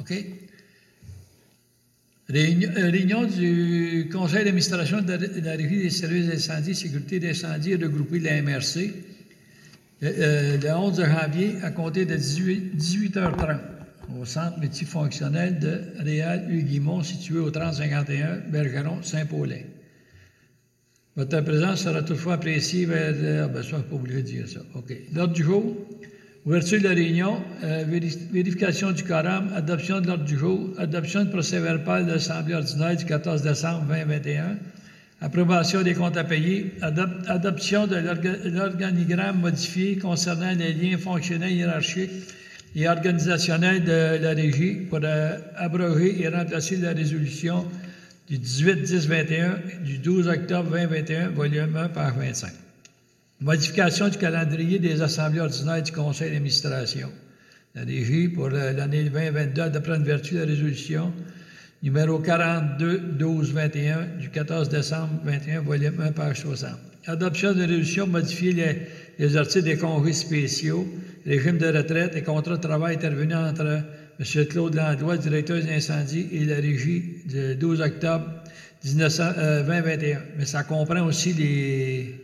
OK. Réunion, euh, réunion du Conseil d'administration de la- Régie des services d'incendie, sécurité d'incendie regroupé de la MRC, le, euh, le 11 janvier à compter de 18, 18h30 au centre multifonctionnel de Réal Huguimont situé au 3051 Bergeron, Saint-Paulin. Votre présence sera toutefois appréciée vers... euh, Ah, ben ça, pas obligé de dire ça. OK. L'ordre du jour, ouverture de la réunion, euh, véri- vérification du quorum, adoption de l'ordre du jour, adoption du procès verbal de l'Assemblée ordinaire du 14 décembre 2021, approbation des comptes à payer, adop- adoption de l'orga- l'organigramme modifié concernant les liens fonctionnels hiérarchiques et organisationnels de la régie pour euh, abroger et remplacer la résolution du 18-10-21 du 12 octobre 2021, volume 1, page 25. Modification du calendrier des assemblées ordinaires du conseil d'administration. La régie pour l'année 2022 adoptera une vertu de la résolution numéro 42-12-21 du 14 décembre 21, volume 1, page 60. Adoption de résolution modifier les, les articles des congés spéciaux, régime de retraite et contrat de travail intervenu entre M. Claude Landois, directeur des incendies, et la régie du 12 octobre 1900, euh, 2021. Mais ça comprend aussi les,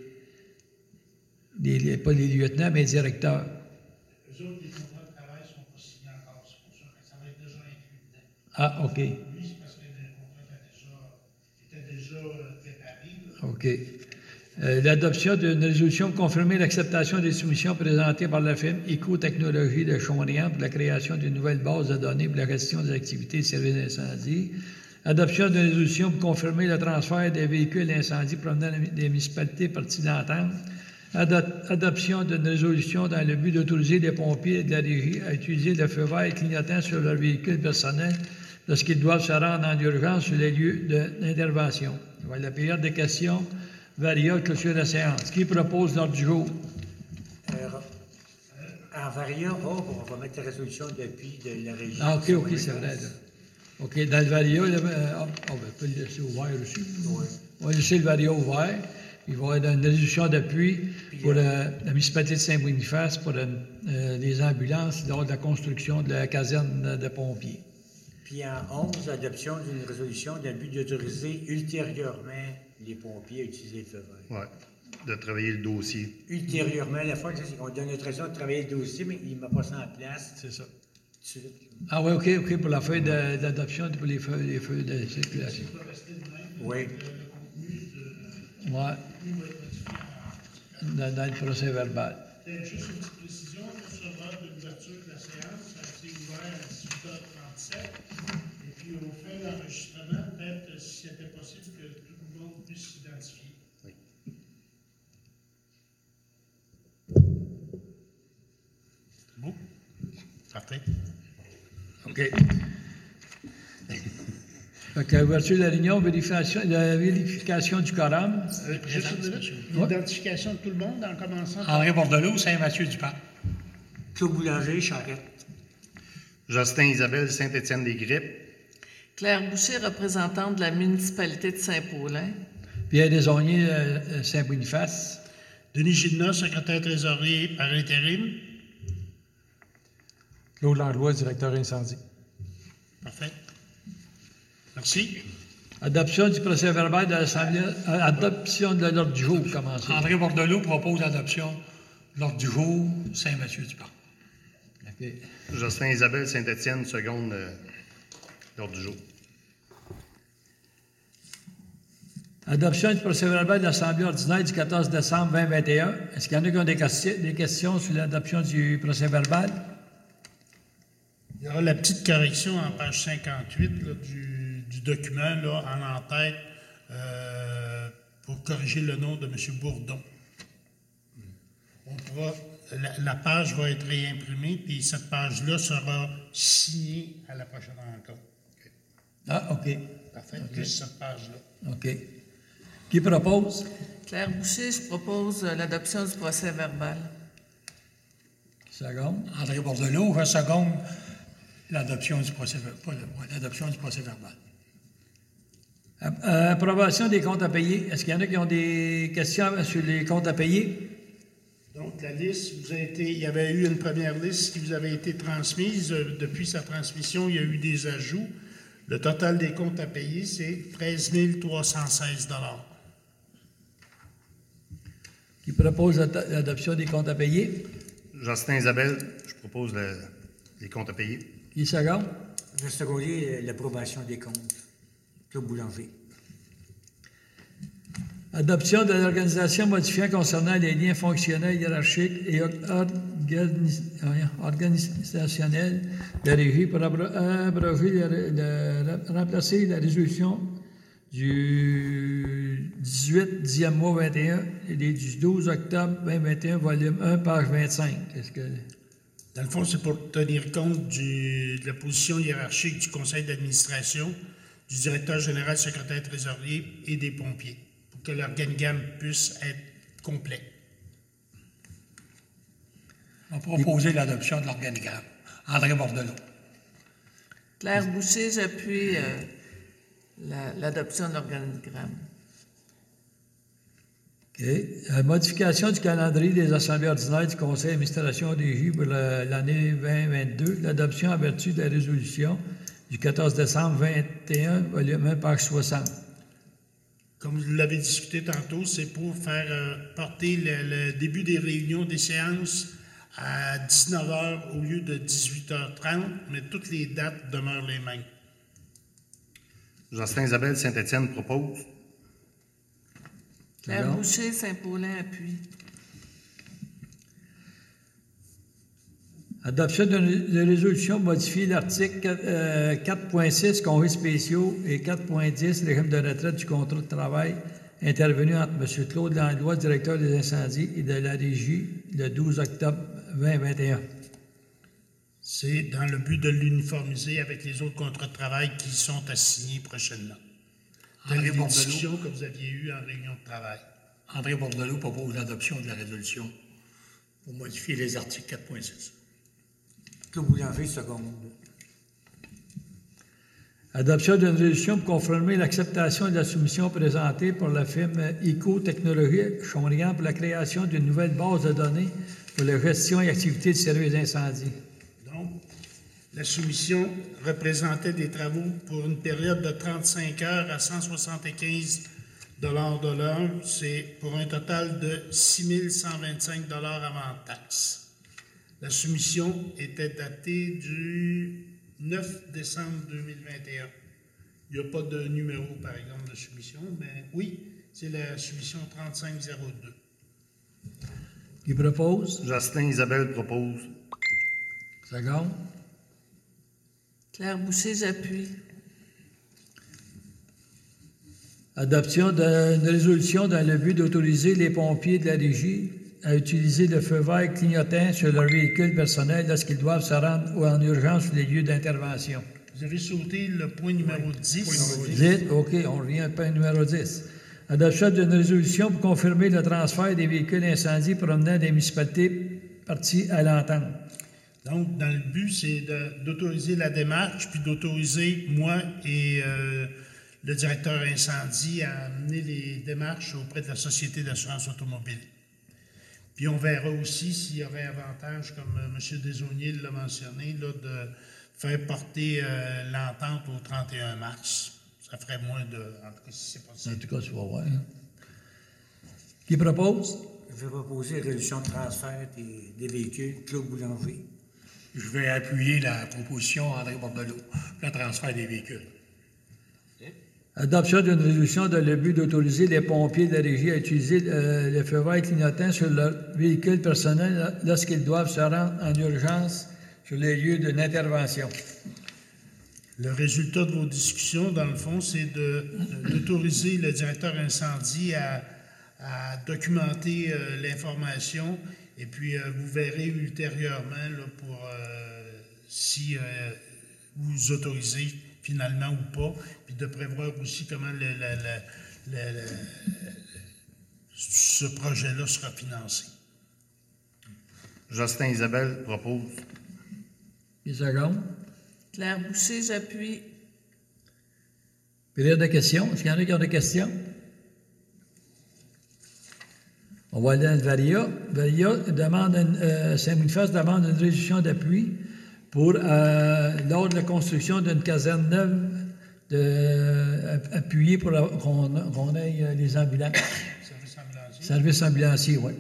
les- les- pas les lieutenants, mais les directeurs. Eux autres, les contrats de travail ne sont pas signés encore, c'est pour ça que ça va être déjà inclus dedans. Ah, OK. Lui, c'est parce que le contrat était déjà, euh, préparé. OK. Euh, L'adoption d'une résolution pour confirmer l'acceptation des soumissions présentées par la firme Éco-Technologie de Chonrian pour la création d'une nouvelle base de données pour la gestion des activités de services d'incendie. Adoption d'une résolution pour confirmer le transfert des véhicules d'incendie provenant des municipalités parties d'entente. Ado- Adoption d'une résolution dans le but d'autoriser les pompiers et de la régie à utiliser le feu vert clignotant sur leur véhicule personnel lorsqu'ils doivent se rendre en urgence sur les lieux d'intervention. Voilà la période de questions varia clôture de la séance. Qui propose l'ordre du jour? Euh, en variant, oh, on va mettre la résolution d'appui de la régie. Ah, OK, OK, c'est vrai. là. OK, dans le varia, euh, ah, on peut le laisser ouvert aussi. Oui. On va laisser le varia ouvert. Il va y avoir une résolution d'appui pour euh, la municipalité de Saint-Boniface pour euh, euh, les ambulances lors de la construction de la caserne de pompiers. Puis en 11, adoption d'une résolution d'un but d'autoriser ultérieurement les pompiers à utiliser le feu vert. Oui, de travailler le dossier. Ultérieurement, la fois, c'est qu'on donne l'autorisation de travailler le dossier, mais il ne met pas ça en place C'est ça. tout de suite. Ah oui, OK, OK, pour la feuille d'adoption pour les feux, les feux de circulation. Oui. Ouais. Dans, dans le procès verbal. Peut-être juste une petite précision, vote de l'ouverture de la séance, ça a été ouvert à 18h37. Et puis, on fait l'enregistrement, peut-être, euh, si c'était possible, que tout le monde puisse s'identifier. Bon. Parfait. OK. Fait que, ouverture de la réunion, vérification, la vérification du quorum. Juste une minute. L'identification de tout le monde en commençant par André Bordelot, Saint-Mathieu-du-Parc. Claude Boulanger, Charrette. Justin Isabelle, Saint-Étienne-des-Grippes. Claire Boucher, représentante de la municipalité de Saint-Paulin. Pierre Desaunier, euh, euh, Saint-Boniface. Denis Gilna, secrétaire trésorier par intérim. Claude Langlois, directeur incendie. Parfait. Merci. Adoption du procès verbal de l'Assemblée. euh, adoption de l'ordre du jour, commencez. André Bordelot propose l'adoption de l'ordre du jour, Saint-Mathieu-du-Parc. OK. Justin Isabelle, Saint-Étienne, seconde, euh, l'ordre du jour. Adoption du procès verbal de l'Assemblée ordinaire du 14 décembre 2021. Est-ce qu'il y en a qui ont des, questions- des questions sur l'adoption du procès verbal? Il y aura la petite correction en page 58 là, du, du document là, en en-tête euh, pour corriger le nom de M. Bourdon. On pourra, la, la page va être réimprimée, puis cette page-là sera signée à la prochaine rencontre. Ah, OK. Parfait. Juste cette page-là. OK. Qui propose? Claire Boucher, je propose euh, l'adoption du procès verbal. Seconde. André Bordelot, seconde l'adoption du procès, pas le- l'adoption du procès verbal. Euh, Approbation des comptes à payer. Est-ce qu'il y en a qui ont des questions sur les comptes à payer? Donc, la liste vous a été, il y avait eu une première liste qui vous avait été transmise. Euh, Depuis sa transmission, il y a eu des ajouts. Le total des comptes à payer, c'est 13 316 Qui propose l'ado- l'adoption des comptes à payer? Justin Isabelle, je propose le- les comptes à payer. Qui seconde? Je seconder l'approbation des comptes. Claude Boulanger. Adoption de l'organisation modifiant concernant les liens fonctionnels, hiérarchiques et organisationnels de régie pour abro- abroger la- la- remplacer la résolution du 18 10e mois 21 et du 12 octobre 2021, volume 1, page 25. Est-ce que Dans le fond, c'est pour tenir compte de la position hiérarchique du conseil d'administration, du directeur général, secrétaire trésorier et des pompiers, pour que l'organigramme puisse être complet. On va proposer l'adoption de l'organigramme. André Bordelot. Claire Boucher, j'appuie euh, la- l'adoption de l'organigramme. OK. La modification du calendrier des assemblées ordinaires du Conseil d'administration des J pour la- l'année 2022, l'adoption en vertu de la résolution du 14 décembre 21, volume 1, page 60. Comme vous l'avez discuté tantôt, c'est pour faire euh, porter le, le début des réunions des séances à 19h au lieu de 18h30, mais toutes les dates demeurent les mêmes. Justin Isabelle Saint-Étienne propose. Claire D'accord. Boucher, Saint-Paulin, appuie. Adoption de, de résolution modifier l'article euh, 4.6, congés spéciaux, et 4.10, régime de retraite du contrat de travail intervenu entre M. Claude Langlois, directeur des incendies, et de la Régie le 12 octobre 2021. C'est dans le but de l'uniformiser avec les autres contrats de travail qui sont assignés prochainement. André Bordelot. discussions que vous aviez eues en réunion de travail. André Bordelot propose l'adoption de la résolution pour modifier les articles 4.6. Claude Boulanger, seconde. Adoption d'une résolution pour confirmer l'acceptation de la soumission présentée par la firme Éco-Technologie Chomrigan pour la création d'une nouvelle base de données pour la gestion et activité de services d'incendie. Donc, la soumission représentait des travaux pour une période de 35 heures à 175 de l'heure. C'est pour un total de 6 125 avant taxe. La soumission était datée du 9 décembre 2021. Il n'y a pas de numéro, par exemple, de soumission, mais oui, c'est la soumission 3502. Qui propose? Justin Isabelle propose. Seconde. Claire Boucher, j'appuie. Adoption d'une résolution dans le but d'autoriser les pompiers de la régie à utiliser le feu vert clignotant sur leur véhicule personnel lorsqu'ils doivent se rendre ou en urgence sur les lieux d'intervention. Vous avez sauté le point numéro 10. Dites, OK, on revient au point numéro 10. Adoption d'une résolution pour confirmer le transfert des véhicules incendies provenant des municipalités parties à l'entente. Donc, dans le but, c'est d'autoriser la démarche, puis d'autoriser moi et euh, le directeur incendie à amener les démarches auprès de la Société d'assurance automobile. Puis on verra aussi s'il y aurait avantage, comme euh, M. Desaunier l'a mentionné, là, de faire porter euh, l'entente au 31 mars. Ça ferait moins de... En tout cas, si c'est En possible. tout cas, tu vas voir. hein. Qui propose? Je vais proposer résolution de transfert des, des véhicules. Claude Boulanger. Je vais appuyer la proposition André Bordelot pour le transfert des véhicules. Adoption d'une résolution dans le but d'autoriser les pompiers de la régie à utiliser euh, le feu vert sur leur véhicule personnel lorsqu'ils doivent se rendre en urgence sur les lieux d'une intervention. Le résultat de vos discussions, dans le fond, c'est de- d'autoriser le directeur incendie à, documenter euh, l'information et puis euh, vous verrez ultérieurement pour euh, si euh, vous autorisez finalement ou pas, puis de prévoir aussi comment le- le- le- le- le- ce projet-là sera financé. Justin Isabelle propose. Qui seconde? Claire Boucher, j'appuie. Période de questions? Est-ce qu'il y en a qui ont des questions? On va aller dans le Varia. Varia demande, une- euh, Saint-Boniface demande une résolution d'appui pour, euh, lors de la construction d'une caserne neuve, de, euh, appuyée pour la- qu'on qu'on ait euh, les ambulances. Service ambulancier. Service ambulancier, oui.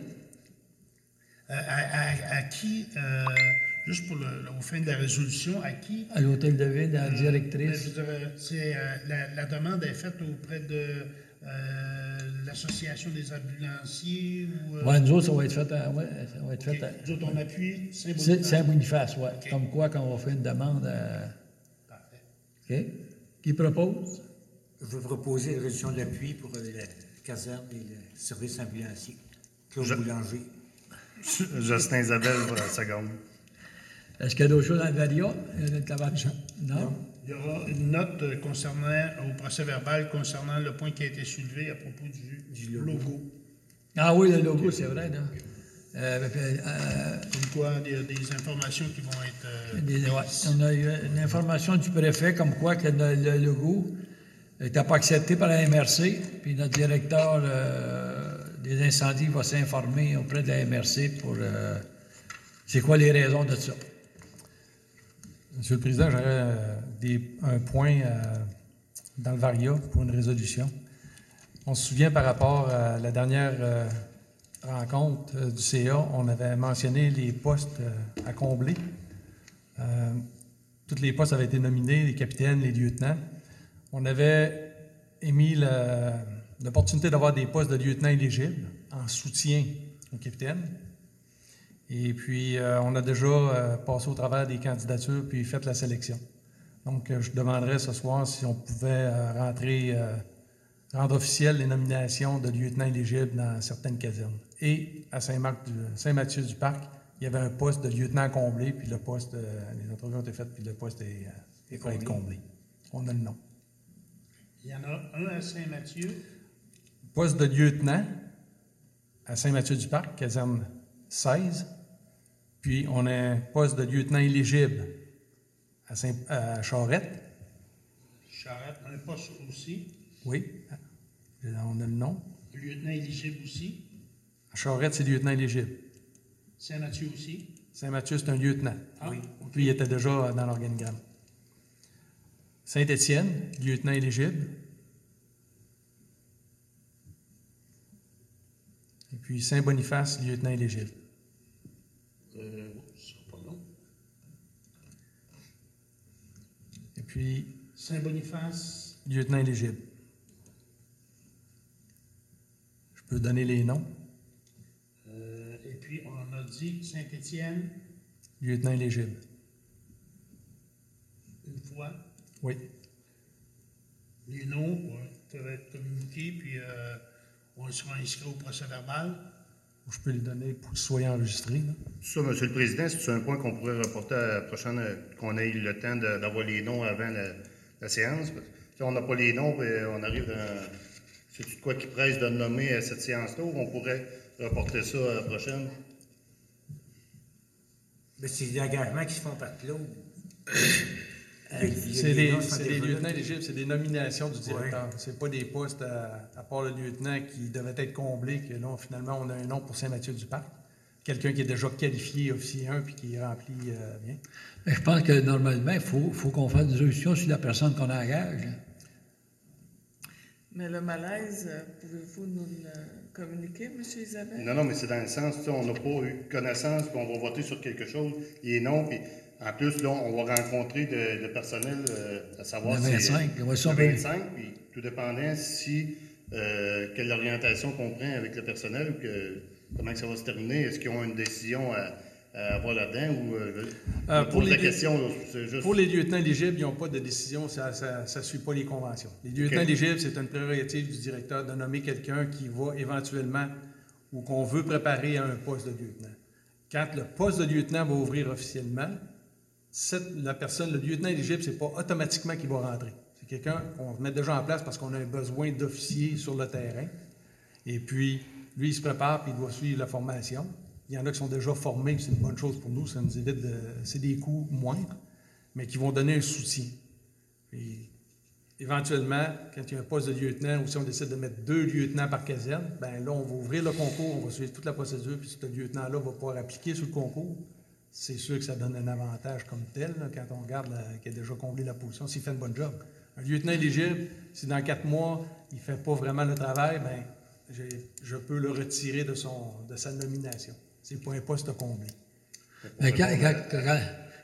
À, à- à qui, euh, juste pour le, au fin de la résolution, à qui? À l'hôtel de ville, la Ben, je directrice. euh, c'est, la, la demande est faite auprès de euh, l'Association des ambulanciers ou. euh, Ouais, nous autres, ça va être fait à, ouais, ça va être fait à- Nous autres, on appuie C'est Saint-Boniface. Saint-Boniface, oui. Comme quoi, quand on va faire une demande à... Parfait. OK? Qui propose? Je veux proposer une résolution d'appui pour euh, la caserne et le service ambulancier. Claude Je- Boulanger. Justin Isabelle pour la seconde. Est-ce qu'il y a d'autres choses dans le Varia? Il y a une clavate? Non? Il y aura une note euh, concernant, au procès verbal concernant le point qui a été soulevé à propos du, Du logo. logo. Ah oui, le logo, c'est vrai. Euh, puis, euh, Comme quoi, il y a des informations qui vont être. euh, des- ouais, prises. on a eu une information du préfet comme quoi que le, le logo n'était pas accepté par la MRC, puis notre directeur euh, des incendies va s'informer auprès de la MRC pour... euh, c'est quoi les raisons de ça? Monsieur le Président, j'aurais euh, un point euh, dans le Varia pour une résolution. On se souvient par rapport à la dernière euh, rencontre du CA, on avait mentionné les postes à combler. Tous les postes avaient été nominés, les capitaines, les lieutenants. On avait émis l'opportunité d'avoir des postes de lieutenants éligibles en soutien aux capitaines. Et puis, euh, on a déjà euh, passé au travers des candidatures puis fait la sélection. Donc, euh, je demanderais ce soir si on pouvait rentrer, rendre officielles les nominations de lieutenants éligibles dans certaines casernes. Et à Saint-Marc du- Saint-Mathieu du Parc, il y avait un poste de lieutenant comblé, puis le poste, les entrevues ont été faites, puis le poste est, est être comblé. On a le nom. Il y en a un à Saint-Mathieu. Poste de lieutenant à Saint-Mathieu du Parc, caserne 16. Puis on a un poste de lieutenant éligible à, Saint, à Charette. Charette, un poste aussi. Oui, on a le nom. Lieutenant éligible aussi. À Charette, c'est lieutenant éligible. Saint-Mathieu aussi. Saint-Mathieu, c'est un lieutenant. Ah, Oui. Puis il était déjà dans l'organigramme. Saint-Étienne, lieutenant éligible. Et puis Saint-Boniface, lieutenant éligible. Euh, long. Et puis Saint-Boniface. lieutenant éligible. Je peux donner les noms. euh, et puis, on a dit Saint-Étienne, Lieutenant éligible. une fois. Oui. Les noms peuvent être communiqués, puis euh, on sera inscrit au procès verbal. Je peux les donner pour qu'ils soient enregistrés. là. Ça, Monsieur le Président, c'est un point qu'on pourrait reporter à la prochaine, qu'on ait le temps d'avoir les noms avant la, la séance. Parce que Si on n'a pas les noms, on arrive dans. C'est de quoi qui presse de nommer à cette séance-là, ou on pourrait reporter ça à la prochaine? Mais c'est des engagements qui se font par Claude. Il C'est des lieutenants éligibles, c'est des nominations du directeur. C'est pas des postes à, à part le lieutenant qui devait être comblé, que là, finalement, on a un nom pour Saint-Mathieu-du-Parc. Quelqu'un qui est déjà qualifié officier 1 puis qui remplit euh, bien. Mais je pense que normalement, il faut, faut qu'on fasse des résolutions sur la personne qu'on engage. Mais le malaise, euh, pouvez-vous nous le communiquer, M. Isabelle? Non, non, mais c'est dans le sens, on n'a pas eu connaissance, puis on va voter sur quelque chose, les noms, puis en plus, là, on va rencontrer le personnel, euh, à savoir Le si- 25, ouais, ça, le ben- 25, puis tout dépendant si, euh, quelle orientation qu'on prend avec le personnel, ou que, comment que ça va se terminer, est-ce qu'ils ont une décision à, à avoir là-dedans, ou, euh, Euh, pour les la question, là, c'est juste... Pour les lieutenants éligibles, ils n'ont pas de décision, ça ne suit pas les conventions. Les lieutenants OK. éligibles, c'est une prérogative du directeur de nommer quelqu'un qui va éventuellement ou qu'on veut préparer à un poste de lieutenant. Quand le poste de lieutenant va ouvrir officiellement, la personne, le lieutenant éligible, c'est pas automatiquement qu'il va rentrer. C'est quelqu'un qu'on met déjà en place parce qu'on a un besoin d'officiers sur le terrain. Et puis, lui, il se prépare puis il doit suivre la formation. Il y en a qui sont déjà formés, c'est une bonne chose pour nous, ça nous évite de. C'est des coûts moindres, mais qui vont donner un soutien. Et éventuellement, quand il y a un poste de lieutenant, ou si on décide de mettre deux lieutenants par caserne, ben là, on va ouvrir le concours, on va suivre toute la procédure, puis ce lieutenant-là va pouvoir appliquer sur le concours. C'est sûr que ça donne un avantage comme tel, là, quand on regarde qu'il a déjà comblé la position, s'il fait une bonne job. Un lieutenant éligible, si dans quatre mois, il ne fait pas vraiment le travail, ben, je peux le retirer de, son, de sa nomination. C'est pas un poste comblé. Mais quand, quand- quand-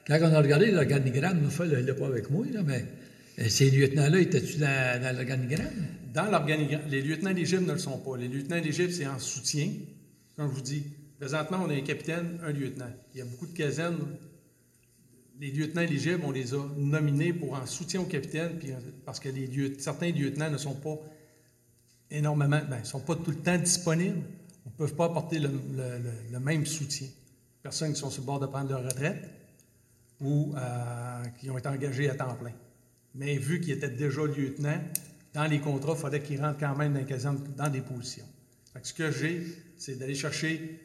quand on a regardé l'organigramme, fait, là, pas avec moi, là, mais ces lieutenants-là, étaient-tu dans, dans l'organigramme? Dans l'organigramme, les lieutenants éligibles ne le sont pas. Les lieutenants éligibles, c'est en soutien. Comme je vous dis, présentement, on a un capitaine, un lieutenant. Il y a beaucoup de casernes. Les lieutenants éligibles, on les a nominés pour en soutien au capitaine, puis, euh, parce que certains lieutenants ne sont pas énormément, ben, sont pas tout le temps disponibles. On ne peut pas apporter le, même soutien. Personnes qui sont sur le bord de prendre leur retraite ou euh, qui ont été engagés à temps plein. Mais vu qu'ils étaient déjà lieutenants, dans les contrats, il fallait qu'ils rentrent quand même dans les casernes, dans des positions. Que ce que j'ai, c'est d'aller chercher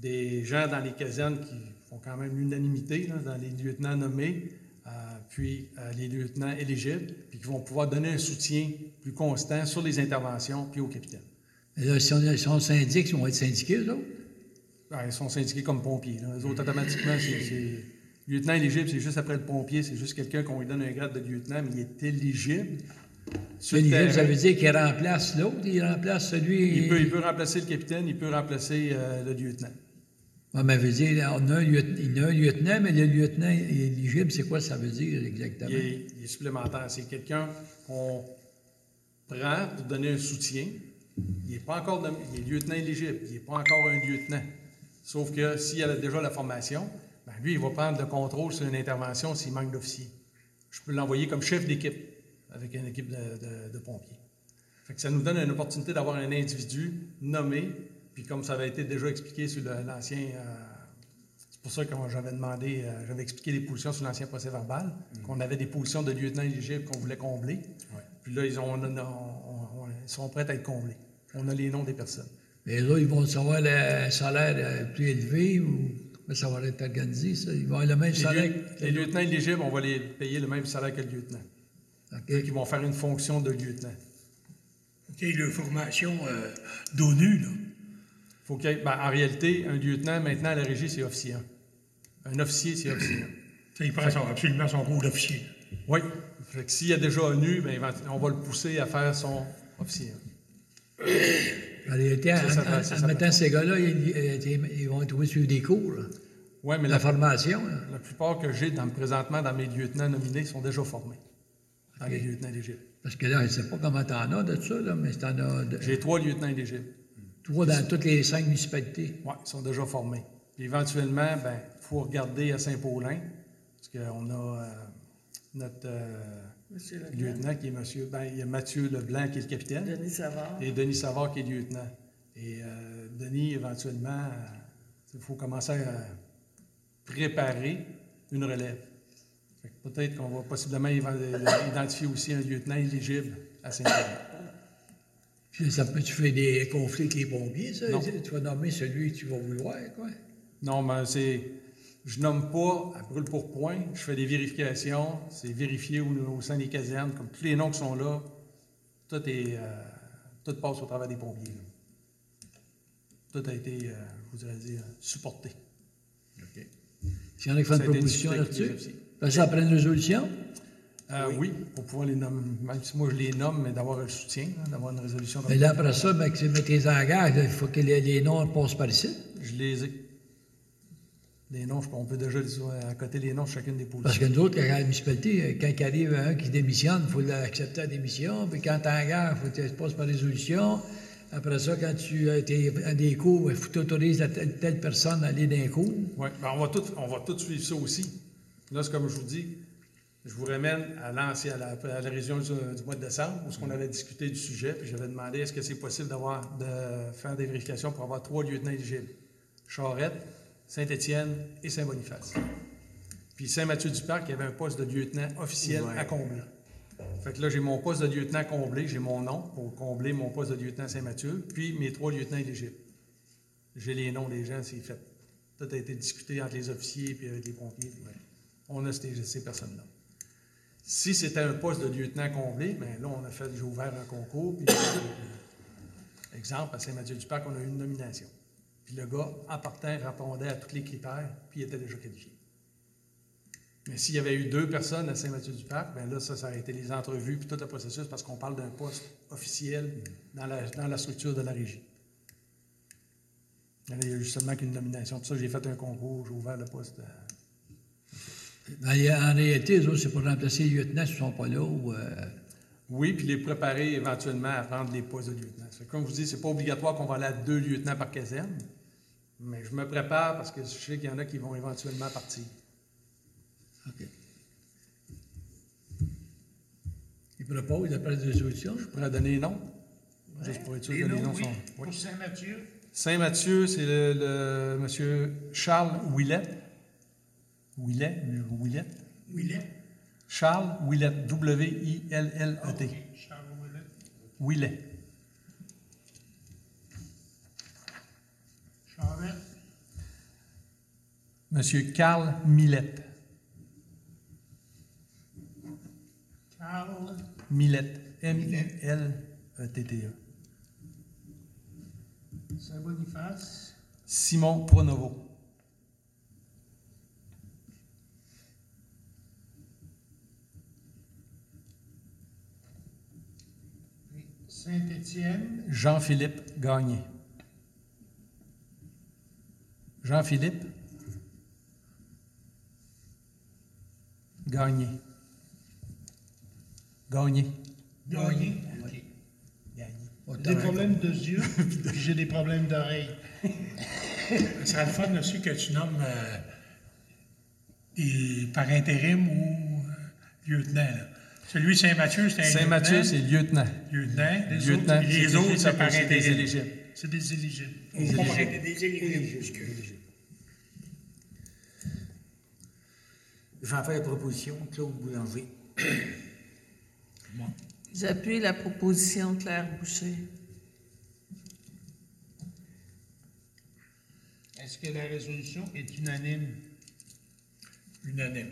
des gens dans les casernes qui font quand même l'unanimité, là, dans les lieutenants nommés, euh, puis euh, les lieutenants éligibles, puis qui vont pouvoir donner un soutien plus constant sur les interventions, puis au capitaine. Et là, si on, si on syndique, ils vont être syndiqués, eux autres? Ouais, ils sont syndiqués comme pompiers. Là. Eux autres, automatiquement, c'est, c'est- Lieutenant éligible, c'est juste après le pompier, c'est juste quelqu'un qu'on lui donne un grade de lieutenant, mais il est éligible. Sur le Éligible, ça terrain. veut dire qu'il remplace l'autre, il remplace celui... Il peut, il peut remplacer le capitaine, il peut remplacer euh, le lieutenant. Ouais, mais veut dire, on a un lieutenant, il a un lieutenant, mais le lieutenant éligible, c'est quoi ça veut dire exactement? Il est, est supplémentaire. C'est quelqu'un qu'on prend pour donner un soutien. Il n'est pas encore il est lieutenant éligible. Il n'est pas encore un lieutenant. Sauf que s'il a déjà la formation, ben lui, il va prendre le contrôle sur une intervention s'il manque d'officiers. Je peux l'envoyer comme chef d'équipe avec une équipe de, de- de pompiers. Fait que ça nous donne une opportunité d'avoir un individu nommé, puis comme ça avait été déjà expliqué sur l'ancien. euh, c'est pour ça que j'avais demandé, euh, j'avais expliqué les positions sur l'ancien procès verbal, qu'on avait des positions de lieutenant éligible qu'on voulait combler. Puis là, ils, ont- on a- on- on- ils sont prêts à être comblés. On a les noms des personnes. Et là, ils vont savoir le salaire euh, plus élevé ou comment ça va être organisé, ça? Ils vont avoir le même Les, salaire lieu- les lieutenants éligibles, on va les payer le même salaire que le lieutenant. OK. Ils vont faire une fonction de lieutenant. OK, leur formation euh, d'ONU, là. Faut qu'il y ait- ben, en réalité, un lieutenant, maintenant, à la régie, c'est officier. un. Un officier, c'est officier. un. Ça, il prend son- absolument son cours d'officier. Oui. Fait que s'il y a déjà ONU, ben, évent- on va le pousser à faire son officier. En réalité, en, en- en mettant ces gars-là, ils, vont être obligés de suivre des cours, là. Oui, mais la la, formation. là. la plupart que j'ai dans, présentement dans mes lieutenants nominés sont déjà formés. Dans les lieutenants éligibles. Parce que là, je ne sais pas comment t'en as de ça, là, mais t'en as de- J'ai trois lieutenants éligibles. Trois dans toutes les cinq municipalités. Oui, ils sont déjà formés. Puis éventuellement, ben, il faut regarder à Saint-Paulin, parce qu'on a euh, notre euh, lieutenant qui est monsieur, ben, il y a Mathieu Leblanc qui est le capitaine, Denis Savard. et Denis Savard qui est lieutenant. Et euh, Denis, éventuellement, euh, il faut commencer à préparer une relève. Peut-être qu'on va possiblement identifier aussi un lieutenant éligible à Saint-Paulin. Ça peut-tu faire des conflits avec les pompiers, ça? Non. Tu vas nommer celui que tu vas vouloir, quoi? Non, mais c'est. Je nomme pas à brûle pour point. Je fais des vérifications. C'est vérifié au, au sein des casernes. Comme tous les noms qui sont là, tout est. euh, tout passe au travers des pompiers. là. Tout a été, euh, je voudrais dire, supporté. S'il y en a qui font une proposition là-dessus. Après ça, après une résolution. Euh, oui. pour pouvoir les nommer, même si moi je les nomme, mais d'avoir un soutien, hein, d'avoir une résolution. comme Mais là, après ça, ben, que tu mets tes engages, il faut que les, les noms passent par ici. Je les ai. Les noms, je- on peut déjà les à côté les noms de chacune des Parce que nous autres, quand à la municipalité, euh, quand il arrive un qui démissionne, il faut l'accepter la démission. Puis quand tu engages, il faut que tu passes par résolution. Après ça, quand tu es à des cours, il faut que tu autorises à telle, telle personne à aller les cours. Oui, ben on, va tout, on va tout suivre ça aussi. Là, c'est comme je vous dis, je vous ramène à l'ancien, à la, à la région du, du mois de décembre, où ce qu'on avait discuté du sujet, puis j'avais demandé est-ce que c'est possible d'avoir de faire des vérifications pour avoir trois lieutenants éligibles? Charette, Saint-Étienne et Saint-Boniface. Puis Saint-Mathieu-du-Parc, il y avait un poste de lieutenant officiel à combler. Fait que là, j'ai mon poste de lieutenant comblé, j'ai mon nom pour combler mon poste de lieutenant Saint-Mathieu, puis mes trois lieutenants éligibles. J'ai les noms des gens, c'est fait. Tout a été discuté entre les officiers et avec les pompiers. puis ouais. On a ces, ces personnes-là. Si c'était un poste de lieutenant comblé, bien là, on a fait, j'ai ouvert un concours. Puis, euh, exemple, à Saint-Mathieu-du-Parc, on a eu une nomination. Puis le gars, en partant, répondait à tous les critères, puis il était déjà qualifié. Mais s'il y avait eu deux personnes à Saint-Mathieu-du-Parc, bien là, ça, ça aurait été les entrevues, puis tout le processus, parce qu'on parle d'un poste officiel dans la, dans la structure de la régie. Il y a eu qu'une nomination. Pour ça, j'ai fait un concours, j'ai ouvert le poste. Ben, a- en réalité, eux c'est pour remplacer les lieutenants qui ne sont pas là. Ou, euh, Oui, puis les préparer éventuellement à prendre les postes de lieutenant. Comme je vous dis, c'est pas obligatoire qu'on va aller à deux lieutenants par caserne, mais je me prépare parce que je sais qu'il y en a qui vont éventuellement partir. OK. Ils proposent d'après la résolution? Je pourrais donner les noms, juste pour être sûr que les noms, oui. sont. oui. Pour Saint-Mathieu, Saint-Mathieu, c'est le, le monsieur Charles Willett. Willett, Willett. Willet. Charles Willett, W-I-L-L-E-T. OK, Charles Willet. Willett. Charette. Monsieur Carl Millette. Carl. Millette. M-I-L-E-T-T-E. Saint-Boniface. Simon Pronovo. Saint-Étienne. Jean-Philippe Gagné. Jean-Philippe Gagné. Gagné. Gagné. Gagné. Des problèmes de yeux, puis j'ai des problèmes d'oreilles. Ce serait le fun aussi que tu nommes euh, des, par intérim ou euh, lieutenant. là. Celui de Saint-Mathieu, c'est un Saint-Mathieu, lieutenant. c'est lieutenant. lieutenant. Les Lieutenant, autres, les c'est- autres, ça c'est par intérim. C'est des éligibles. Des éligibles. J'en fais la proposition, Claude Boulanger. J'appuie la proposition de Claire Boucher. Est-ce que la résolution est unanime? Unanime.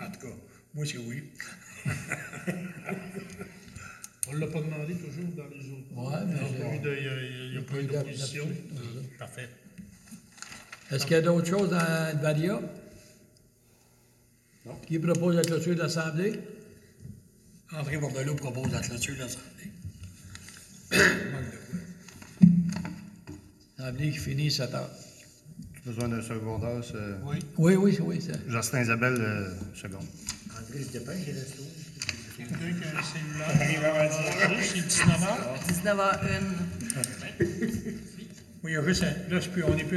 En tout cas, moi, c'est oui. On ne l'a pas demandé toujours dans les autres. Ouais, mais Il n'y a pas eu d'opposition. d'opposition. Parfait. Est-ce qu'il y a d'autres choses dans le Varia? Qui propose la clôture de l'Assemblée? André Bordelot propose la clôture de l'Assemblée. L'Assemblée qui finit 7 heures. Besoin d'un secondaire, c'est Oui. Oui, oui, oui. Justin Isabelle, euh, seconde. André se dépêche, il reste où? Quelqu'un qui a un cellulaire. C'est 19 heures. 19h01. Oui, il y a juste un- là, c'est plus- on n'est plus